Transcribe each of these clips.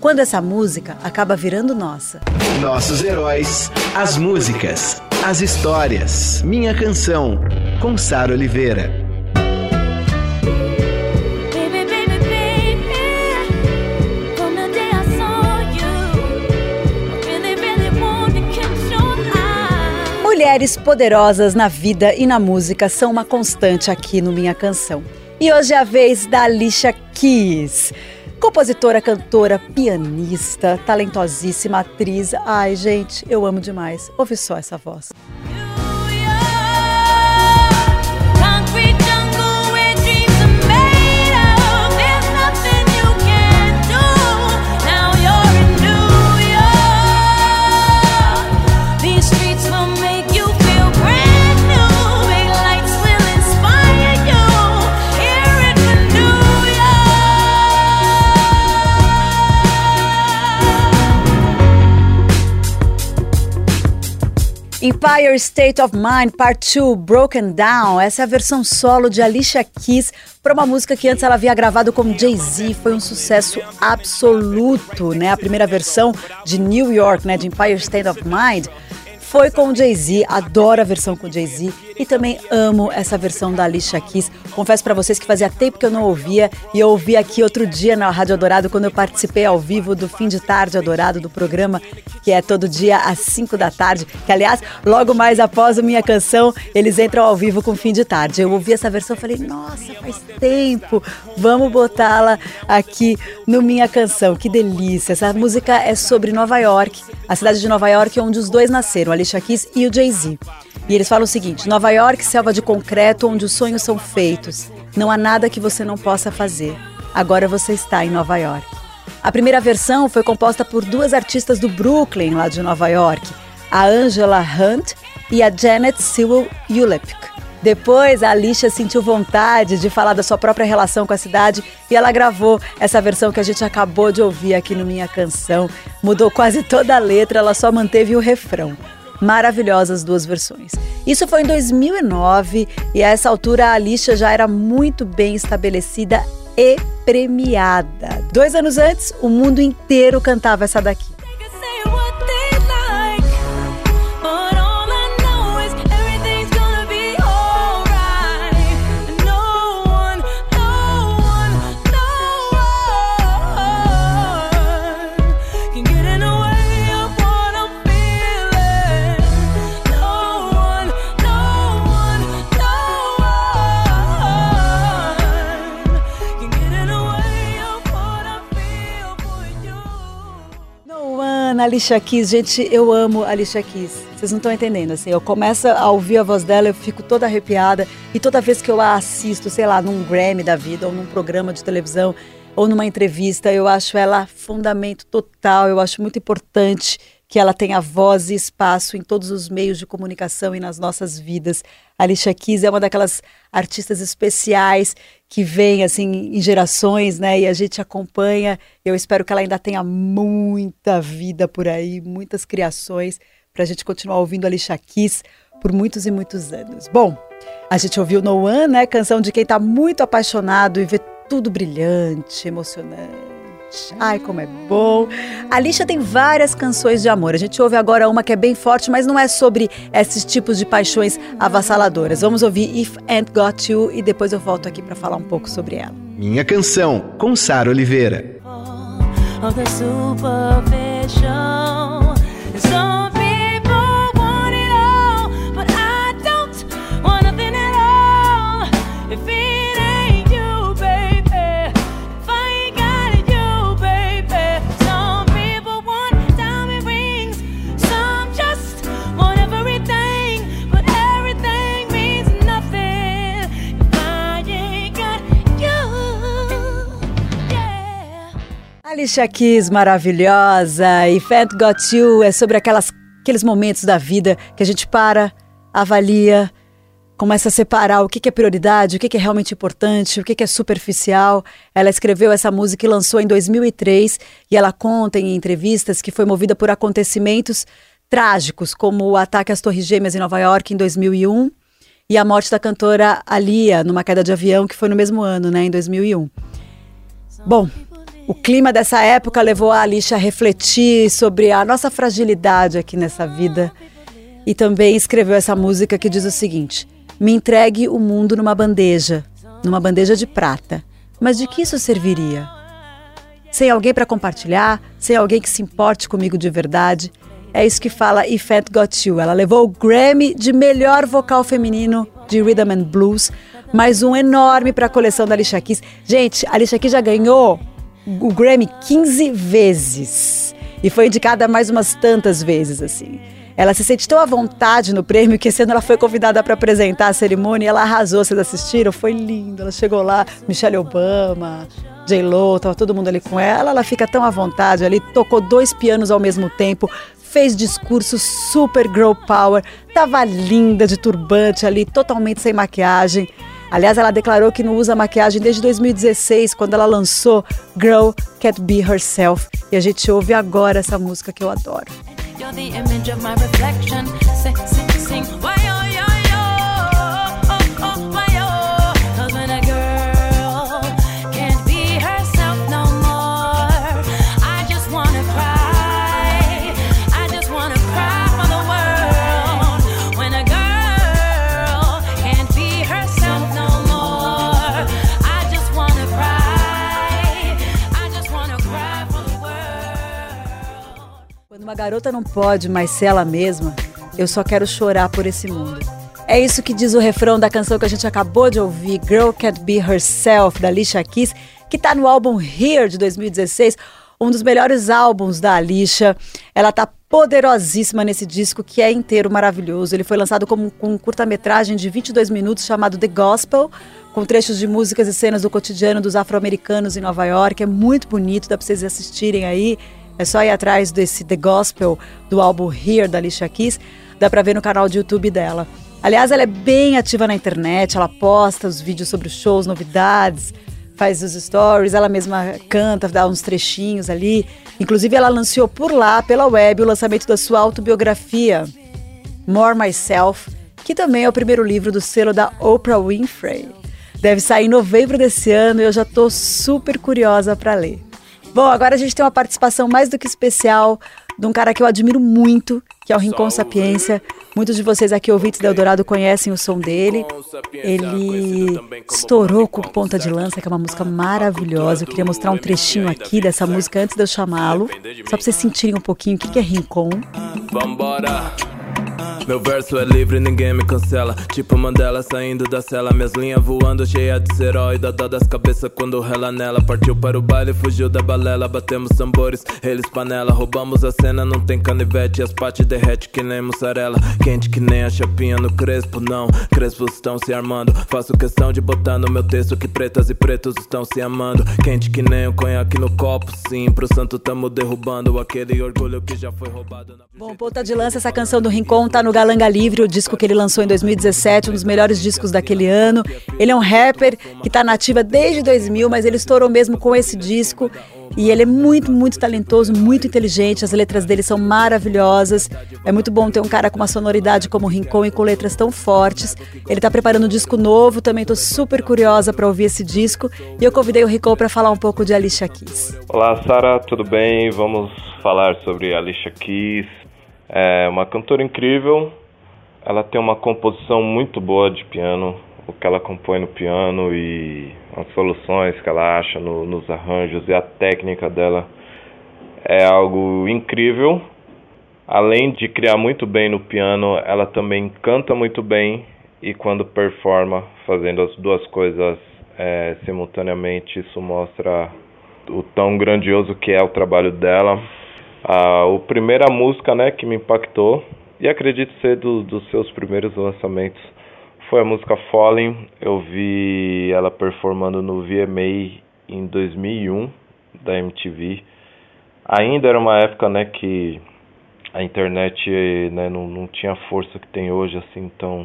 Quando essa música acaba virando nossa. Nossos heróis, as músicas, as histórias. Minha canção, com Sara Oliveira. Mulheres poderosas na vida e na música são uma constante aqui no Minha Canção. E hoje é a vez da Alicia Keys. Compositora, cantora, pianista, talentosíssima atriz. Ai, gente, eu amo demais. Ouve só essa voz. Empire State of Mind Part 2 Broken Down. Essa é a versão solo de Alicia Keys para uma música que antes ela havia gravado com Jay-Z. Foi um sucesso absoluto, né? A primeira versão de New York, né, de Empire State of Mind foi com Jay-Z, adoro a versão com Jay-Z e também amo essa versão da Alicia Keys. Confesso para vocês que fazia tempo que eu não ouvia e eu ouvi aqui outro dia na Rádio Adorado quando eu participei ao vivo do Fim de Tarde Adorado, do programa que é todo dia às 5 da tarde, que aliás, logo mais após a minha canção, eles entram ao vivo com Fim de Tarde. Eu ouvi essa versão e falei, nossa, faz tempo, vamos botá-la aqui no Minha Canção, que delícia. Essa música é sobre Nova York, a cidade de Nova York onde os dois nasceram, Alicia Keys e o Jay-Z. E eles falam o seguinte: Nova York, selva de concreto onde os sonhos são feitos. Não há nada que você não possa fazer. Agora você está em Nova York. A primeira versão foi composta por duas artistas do Brooklyn, lá de Nova York, a Angela Hunt e a Janet Sewell Ulepik. Depois, a Alicia sentiu vontade de falar da sua própria relação com a cidade e ela gravou essa versão que a gente acabou de ouvir aqui no Minha Canção. Mudou quase toda a letra, ela só manteve o refrão maravilhosas duas versões. Isso foi em 2009 e a essa altura a Alicia já era muito bem estabelecida e premiada. Dois anos antes, o mundo inteiro cantava essa daqui. Alicia Keys, gente, eu amo Alicia Keys. Vocês não estão entendendo, assim, eu começo a ouvir a voz dela, eu fico toda arrepiada e toda vez que eu a assisto, sei lá, num Grammy da vida ou num programa de televisão ou numa entrevista, eu acho ela fundamento total, eu acho muito importante que ela tenha voz e espaço em todos os meios de comunicação e nas nossas vidas. A Alicia Keys é uma daquelas artistas especiais que vem assim em gerações, né? E a gente acompanha. Eu espero que ela ainda tenha muita vida por aí, muitas criações para a gente continuar ouvindo a Alicia Keys por muitos e muitos anos. Bom, a gente ouviu No One, né? Canção de quem está muito apaixonado e vê tudo brilhante, emocionante Ai, como é bom. A Lixa tem várias canções de amor. A gente ouve agora uma que é bem forte, mas não é sobre esses tipos de paixões avassaladoras. Vamos ouvir If Ain't Got You e depois eu volto aqui para falar um pouco sobre ela. Minha canção, com Sara Oliveira. Oh, Alicia Keys, maravilhosa. E Fat Got You é sobre aquelas aqueles momentos da vida que a gente para, avalia, começa a separar o que, é prioridade, o que, é realmente importante, o que, é superficial. Ela escreveu essa música e lançou em 2003 e ela conta em entrevistas que foi movida por acontecimentos trágicos, como o ataque às Torres Gêmeas em Nova York em 2001 e a morte da cantora Alia numa queda de avião que foi no mesmo ano, né, em 2001. Bom, o clima dessa época levou a Alicia a refletir sobre a nossa fragilidade aqui nessa vida e também escreveu essa música que diz o seguinte: me entregue o mundo numa bandeja, numa bandeja de prata. Mas de que isso serviria? Sem alguém para compartilhar, sem alguém que se importe comigo de verdade. É isso que fala It Got You. Ela levou o Grammy de melhor vocal feminino de Rhythm and Blues, mais um enorme para a coleção da Alicia Keys. Gente, a Alicia Keys já ganhou o Grammy 15 vezes e foi indicada mais umas tantas vezes assim. Ela se sente tão à vontade no prêmio que ano ela foi convidada para apresentar a cerimônia ela arrasou. Vocês assistiram? Foi lindo. Ela chegou lá, Michelle Obama, J-Lo, tava todo mundo ali com ela. Ela fica tão à vontade ali, tocou dois pianos ao mesmo tempo, fez discurso super girl power, tava linda de turbante ali, totalmente sem maquiagem. Aliás, ela declarou que não usa maquiagem desde 2016, quando ela lançou Girl Can't Be Herself. E a gente ouve agora essa música que eu adoro. You're uma garota não pode mais ser ela mesma, eu só quero chorar por esse mundo. É isso que diz o refrão da canção que a gente acabou de ouvir, Girl Can't Be Herself, da Alicia Keys, que está no álbum Here de 2016, um dos melhores álbuns da Alicia. Ela tá poderosíssima nesse disco que é inteiro maravilhoso. Ele foi lançado como com um curta-metragem de 22 minutos chamado The Gospel, com trechos de músicas e cenas do cotidiano dos afro-americanos em Nova York. É muito bonito, dá para vocês assistirem aí. É só ir atrás desse The Gospel do álbum Here da Alicia Keys, dá para ver no canal de YouTube dela. Aliás, ela é bem ativa na internet, ela posta os vídeos sobre os shows, novidades, faz os stories, ela mesma canta, dá uns trechinhos ali. Inclusive, ela lançou por lá, pela web, o lançamento da sua autobiografia, More Myself, que também é o primeiro livro do selo da Oprah Winfrey. Deve sair em novembro desse ano e eu já estou super curiosa para ler. Bom, agora a gente tem uma participação mais do que especial de um cara que eu admiro muito, que é o Rincon Sapiência. Muitos de vocês aqui, ouvintes da Eldorado, conhecem o som dele. Ele estourou com Ponta de Lança, que é uma música maravilhosa. Eu queria mostrar um trechinho aqui dessa música antes de eu chamá-lo, só para vocês sentirem um pouquinho o que é Rincon. Vambora! Meu verso é livre, ninguém me cancela. Tipo Mandela saindo da cela, minhas linhas voando, cheia de serói. Dá das cabeças quando rela nela. Partiu para o baile, fugiu da balela. Batemos tambores, eles panela. Roubamos a cena, não tem canivete. As pates derrete que nem mussarela. Quente que nem a chapinha no crespo, não. Crespos estão se armando. Faço questão de botar no meu texto que pretas e pretos estão se amando. Quente que nem o conhaque no copo, sim. Pro santo tamo derrubando aquele orgulho que já foi roubado. Bom, ponta de lança, essa canção do Rincon tá no Galanga Livre, o disco que ele lançou em 2017, um dos melhores discos daquele ano. Ele é um rapper que está nativa desde 2000, mas ele estourou mesmo com esse disco. E ele é muito, muito talentoso, muito inteligente. As letras dele são maravilhosas. É muito bom ter um cara com uma sonoridade como o Rincon e com letras tão fortes. Ele está preparando um disco novo, também estou super curiosa para ouvir esse disco. E eu convidei o Rincon para falar um pouco de Alicia Keys. Olá, Sara, tudo bem? Vamos falar sobre Alicia Keys, é uma cantora incrível. Ela tem uma composição muito boa de piano, o que ela compõe no piano e as soluções que ela acha no, nos arranjos e a técnica dela é algo incrível. Além de criar muito bem no piano, ela também canta muito bem e quando performa, fazendo as duas coisas é, simultaneamente, isso mostra o tão grandioso que é o trabalho dela. A o primeira música né, que me impactou, e acredito ser do, dos seus primeiros lançamentos, foi a música Falling. Eu vi ela performando no VMA em 2001, da MTV. Ainda era uma época né, que a internet né, não, não tinha a força que tem hoje, assim, então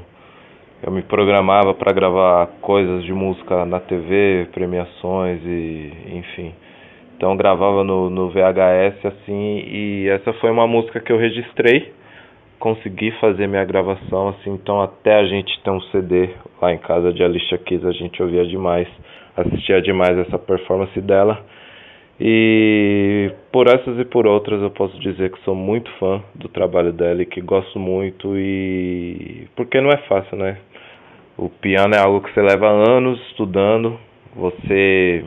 eu me programava para gravar coisas de música na TV, premiações e enfim. Então gravava no, no VHS assim e essa foi uma música que eu registrei, consegui fazer minha gravação assim, então até a gente ter um CD lá em casa de Alicia Keys a gente ouvia demais, assistia demais essa performance dela. E por essas e por outras eu posso dizer que sou muito fã do trabalho dela e que gosto muito e porque não é fácil, né? O piano é algo que você leva anos estudando, você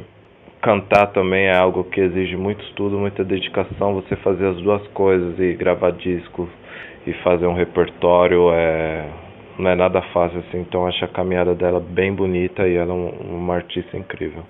cantar também é algo que exige muito estudo, muita dedicação, você fazer as duas coisas e gravar disco e fazer um repertório é não é nada fácil assim, então acho a caminhada dela bem bonita e ela é um, uma artista incrível.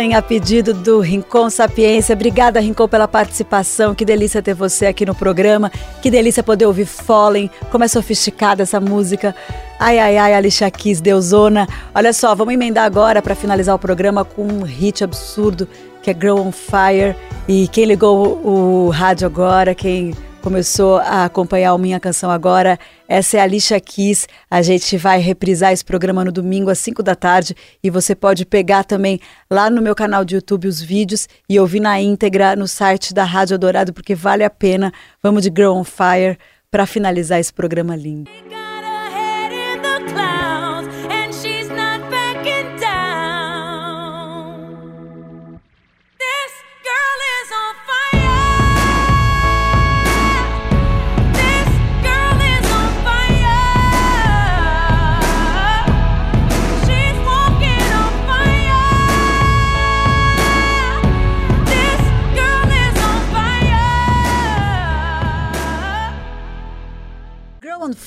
Fallen a pedido do Rincon Sapiência. Obrigada, Rincon, pela participação. Que delícia ter você aqui no programa. Que delícia poder ouvir Fallen. Como é sofisticada essa música. Ai, ai, ai, Alicia Keys, Deusona. Olha só, vamos emendar agora para finalizar o programa com um hit absurdo que é Girl on Fire. E quem ligou o rádio agora, quem começou a acompanhar a Minha Canção Agora. Essa é a Alicia Keys. A gente vai reprisar esse programa no domingo às 5 da tarde e você pode pegar também lá no meu canal de YouTube os vídeos e ouvir na íntegra no site da Rádio Dourado, porque vale a pena. Vamos de Girl on Fire para finalizar esse programa lindo.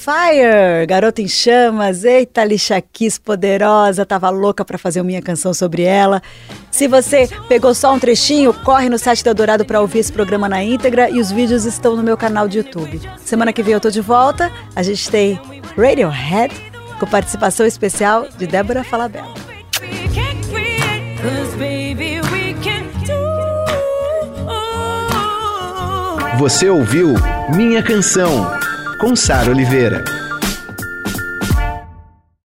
Fire, Garota em Chamas, eita Keys poderosa, tava louca para fazer minha canção sobre ela. Se você pegou só um trechinho, corre no site da Dourado para ouvir esse programa na íntegra e os vídeos estão no meu canal de YouTube. Semana que vem eu tô de volta, a gente tem Radiohead com participação especial de Débora Falabella. Você ouviu Minha Canção com Sara Oliveira.